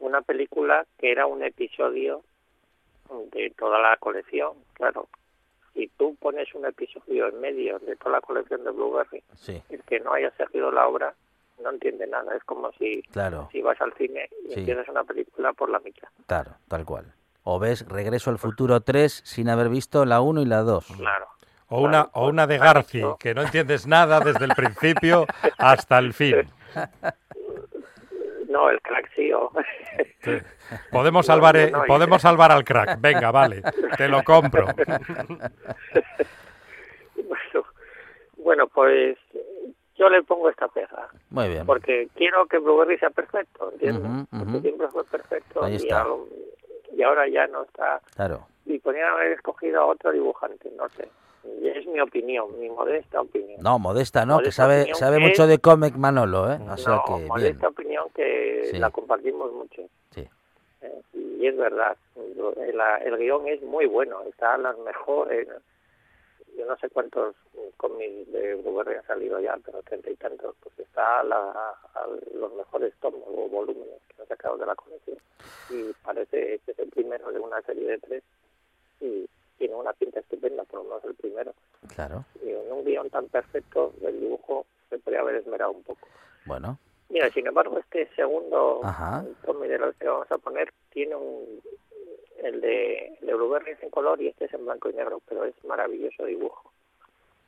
una película que era un episodio de toda la colección, claro. Si tú pones un episodio en medio de toda la colección de Blueberry, Sí, el que no haya seguido la obra no entiende nada. Es como si, claro, si vas al cine y Sí. empiezas una película por la mitad. claro, tal cual. O ves Regreso al Futuro 3 sin haber visto la 1 y la 2. Claro. O una, Claro, o una de Garci, no. que no entiendes nada desde el principio hasta el fin. No, el crack sí. o- Sí. Podemos salvar, No, eh, no, podemos salvar al crack. Venga, vale, te lo compro. bueno, pues yo le pongo esta pega. Muy bien. Porque quiero que Blueberry sea perfecto, ¿entiendes? Ujú, Porque siempre fue perfecto Ahí y, está. ahora- y ahora ya no está. Claro. Y podrían haber escogido a otro dibujante, no sé. Y es mi opinión, mi modesta opinión. No, modesta, ¿no? Que sabe, sabe que mucho es- de cómic Manolo, ¿eh? O sea no, que bien. modesta opinión que Sí. la compartimos mucho. Sí. Eh, y es verdad, el, el guion es muy bueno, está a las mejores. Yo no sé cuántos cómics de Blueberry han salido ya, pero treinta y tantos, pues está a, la, a los mejores tomos o volúmenes que han sacado de la colección. Y parece que es el primero de una serie de tres y tiene una pinta estupenda, por lo menos el primero. Claro. Y en un guion tan perfecto del dibujo se podría haber esmerado un poco. Bueno. Mira, sin embargo, este segundo Ajá. cómic de los que vamos a poner tiene un el de, el de Blueberry es en color y este es en blanco y negro, pero es maravilloso dibujo.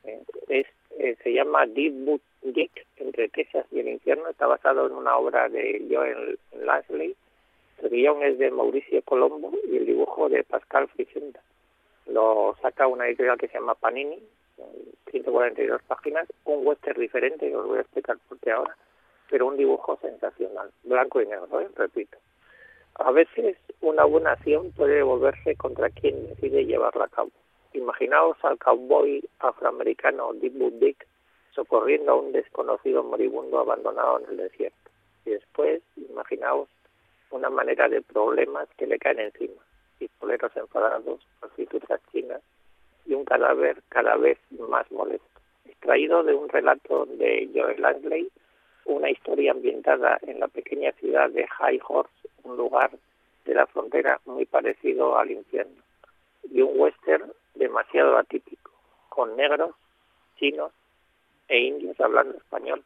Eh, es, eh, se llama Deep Boot Dick, entre Texas y el infierno. Está basado en una obra de Joel Lansley. El guion es de Mauricio Colombo y el dibujo de Pascal Fricenda. Lo saca una editorial que se llama Panini, 142 páginas, un western diferente, os voy a explicar por qué ahora, pero un dibujo sensacional, blanco y negro, ¿eh? repito. A veces una buena acción puede volverse contra quien decide llevarla a cabo. Imaginaos al cowboy afroamericano Boot Dick socorriendo a un desconocido moribundo abandonado en el desierto. Y después, imaginaos una manera de problemas que le caen encima. Pistoleros enfadados, prostitutas chinas y un cadáver cada vez más molesto. Extraído de un relato de Joel Langley, una historia ambientada en la pequeña ciudad de High Horse, un lugar de la frontera muy parecido al infierno, y un western demasiado atípico, con negros, chinos e indios hablando español.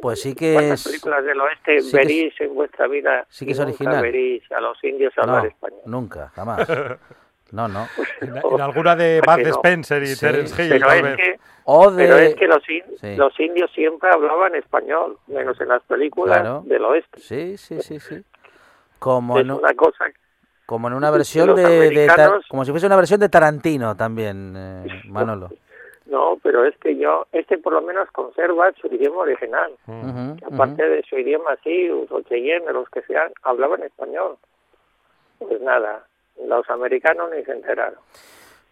Pues sí que ¿Cuántas es... películas del oeste sí es- veréis en vuestra vida sí que es nunca original. veréis a los indios hablar No, español? nunca, jamás. No, no. En, en alguna de Bud que no. Spencer y Sí. Terence Hill, Pero tal es vez. que, O de... pero es que los, in- Sí. los indios siempre hablaban español, menos en las películas Claro. del oeste. Sí, sí, sí, sí. Como Es en, un- una cosa como en una versión de, como si fuese una versión de Tarantino también, eh, Manolo. No, pero es que yo, este por lo menos conserva su idioma original. Que aparte de su idioma así, o cheyenne, los que sean, hablaban español. Pues nada, los americanos ni se enteraron.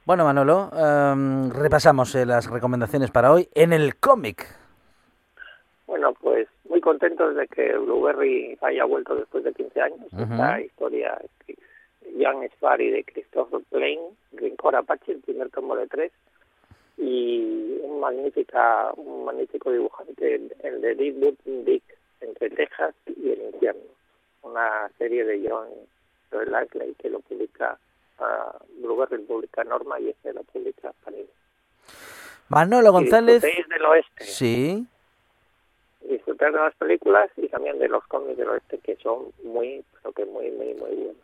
Bueno, Manolo, em, repasamos eh, las recomendaciones para hoy en el cómic. Bueno, pues muy contentos de que Blueberry haya vuelto después de 15 años. Ujú. Esta historia de Jan Sparry de Christopher Plain, Rincor Apache, el primer tomo de tres, y un magnífica, un magnífico dibujante, el- el de Dick Dick, entre Texas y el infierno. Una serie de John Joel Langley que lo publica uh, Blueberry, lo publica Norma y este lo publica Panini. Manolo Y González. disfrutéis del oeste. Sí. disfrutar de las películas y también de los cómics del oeste que son muy, pero que muy, muy, muy buenos.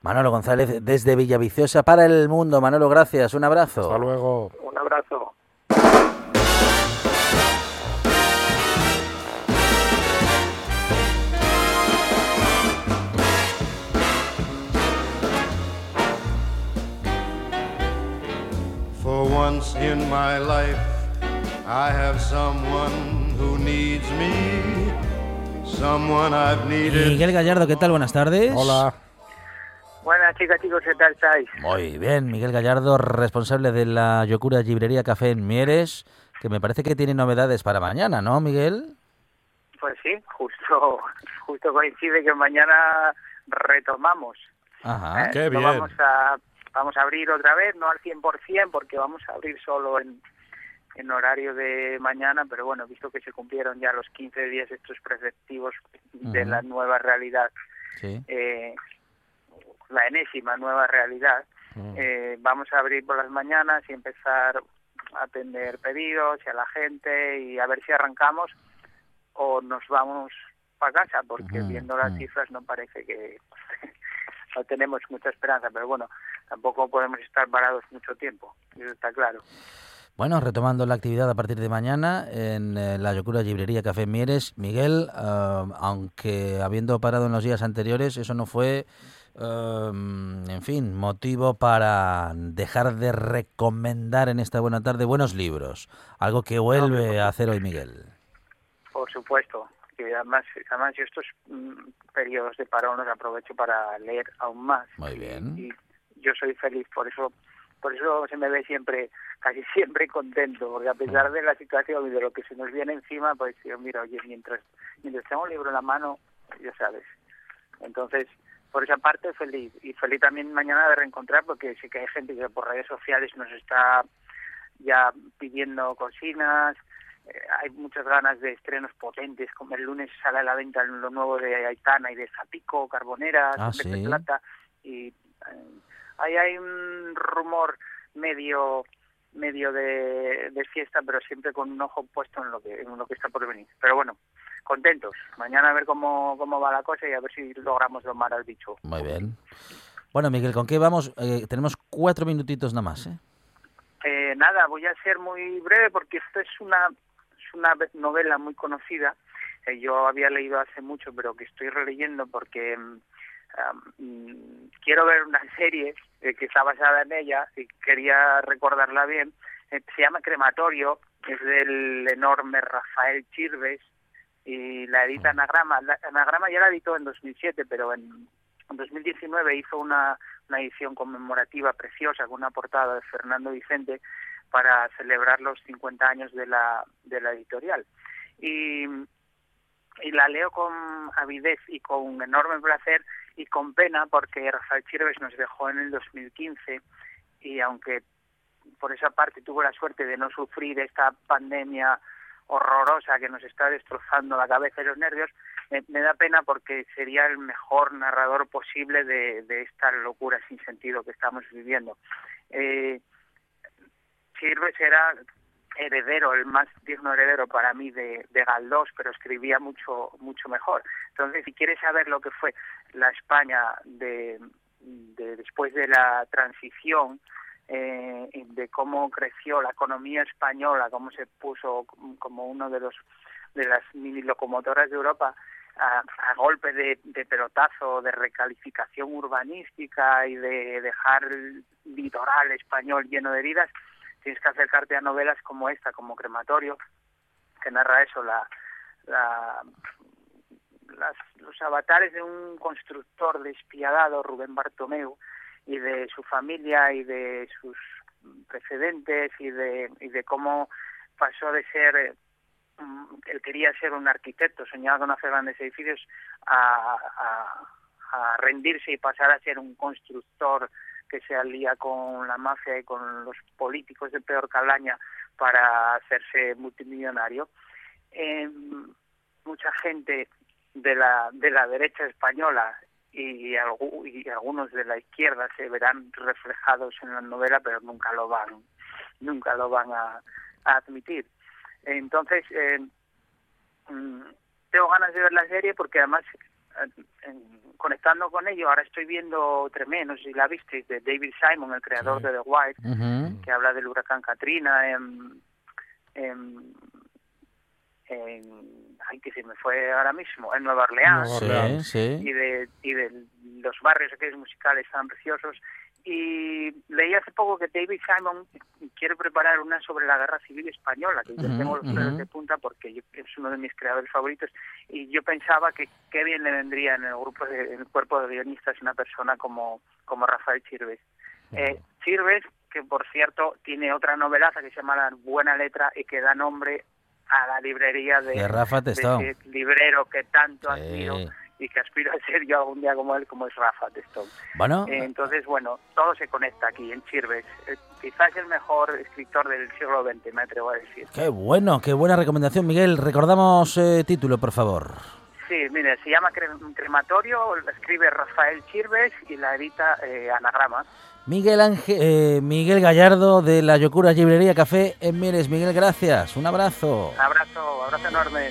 Manolo González desde Villaviciosa para el mundo. Manolo, gracias. Un abrazo. Hasta luego. Un abrazo. Once in my life, I have someone who needs me, someone I've needed. Miguel Gallardo, ¿qué tal? Buenas tardes. Hola. Buenas chicas, chicos, ¿qué tal estáis? Muy bien, Miguel Gallardo, responsable de la Yocura Librería Café en Mieres, que me parece que tiene novedades para mañana, ¿no, Miguel? Pues sí, justo, justo coincide que mañana retomamos. Ajá. Eh, Qué lo bien. Vamos a, vamos a abrir otra vez, no al 100%, porque vamos a abrir solo en, en horario de mañana, pero bueno, visto que se cumplieron ya los 15 días estos preceptivos de la nueva realidad, Sí. eh, la enésima nueva realidad, eh, vamos a abrir por las mañanas y empezar a atender pedidos y a la gente y a ver si arrancamos o nos vamos para casa, porque viendo las cifras no parece que no tenemos mucha esperanza, pero bueno, tampoco podemos estar parados mucho tiempo, eso está claro. Bueno, retomando la actividad a partir de mañana en eh, la Yocura Librería Café Mieres, Miguel, eh, aunque habiendo parado en los días anteriores, eso no fue, eh, en fin, motivo para dejar de recomendar en esta buena tarde buenos libros, algo que vuelve a hacer hoy Miguel. Por supuesto, que además, además yo estos mm, periodos de parón los aprovecho para leer aún más. Muy bien. Y yo soy feliz, por eso por eso se me ve siempre, casi siempre contento, porque a pesar de la situación y de lo que se nos viene encima, pues yo mira, oye, mientras, mientras tengo un libro en la mano, ya sabes. Entonces, por esa parte feliz y feliz también mañana de reencontrar porque sé que hay gente que por redes sociales nos está ya pidiendo cocinas hay muchas ganas de estrenos potentes como el lunes sale a la venta lo nuevo de Aitana y de Zapico Carbonera Ah, de. Plata y eh, ahí hay un rumor medio medio de, de fiesta pero siempre con un ojo puesto en lo que en lo que está por venir pero bueno contentos mañana a ver cómo, cómo va la cosa y a ver si logramos domar al bicho Muy bien. Bueno, Miguel, ¿con qué vamos? Eh, tenemos cuatro minutitos nada más, ¿eh? Eh, nada, voy a ser muy breve porque esto es una, una ve- novela muy conocida. Eh, yo había leído hace mucho, pero que estoy releyendo porque mm, quiero ver una serie eh, que está basada en ella y quería recordarla bien. Eh, se llama Crematorio, es del enorme Rafael Chirves y la edita Anagrama. Anagrama ya la editó en 2007, pero en, en 2019 hizo una edición conmemorativa preciosa con una portada de Fernando Vicente para celebrar los 50 años de la, de la editorial. Y, la leo con avidez y con enorme placer y con pena porque Rafael Chirves nos dejó en el 2015 y aunque por esa parte tuvo la suerte de no sufrir esta pandemia horrorosa que nos está destrozando la cabeza y los nervios, me, da pena porque sería el mejor narrador posible de, de esta locura sin sentido que estamos viviendo. Eh, Chirves era heredero, el más digno heredero para mí de, de Galdós, pero escribía mucho mucho mejor. Entonces, si quieres saber lo que fue la España de, de después de la transición, eh, de cómo creció la economía española, cómo se puso como uno de los de las mini locomotoras de Europa a, a golpe de, de pelotazo, de recalificación urbanística y de dejar litoral español lleno de heridas, tienes que acercarte a novelas como esta, como Crematorio, que narra eso, la, la, los avatares de un constructor despiadado, Rubén Bartomeu, y de su familia y de sus precedentes y de, y de cómo pasó de ser, eh, mm, él quería ser un arquitecto, soñaba con hacer grandes edificios, a, a, a rendirse y pasar a ser un constructor que se alía con la mafia y con los políticos de peor calaña para hacerse multimillonario. Eh, mucha gente de la, de la derecha española y, algu- y algunos de la izquierda se verán reflejados en la novela, pero nunca lo van, nunca lo van a, a admitir. Entonces, eh, tengo ganas de ver la serie porque además en- conectando con ello, ahora estoy viendo Tremé, no sé si la visteis, de David Simon, el creador de The White, que habla del huracán Katrina en, en, en- ay, que se me fue ahora mismo, en Nueva Orleans, Nueva Orleans. Sí, sí. y de, y de los barrios aquellos musicales tan preciosos. Y leí hace poco que David Simon quiere preparar una sobre la guerra civil española, que yo Ujú, tengo los pelos ujú. de punta porque yo- es uno de mis creadores favoritos. Y yo pensaba que qué bien le vendría en el grupo de, en el cuerpo de guionistas una persona como, como Rafael Chirves. Eh, Chirves, que por cierto tiene otra novelaza que se llama La Buena Letra y que da nombre a la librería de, De Rafa Testón. ese librero que tanto Sí. admiro y que aspiro a ser yo algún día como él, como es Rafa Testón. Bueno. Eh, entonces, bueno, todo se conecta aquí en Chirves. Eh, quizás el mejor escritor del siglo XX, me atrevo a decir. Qué bueno, qué buena recomendación, Miguel. Recordamos eh, título, por favor. Sí, mire, se llama Cre- Crematorio, la escribe Rafael Chirves y la edita eh, Anagrama. Miguel Ángel, eh, Miguel Gallardo de la Yocura Librería Café en Mieres. Miguel, gracias. Un abrazo. Abrazo, abrazo enorme.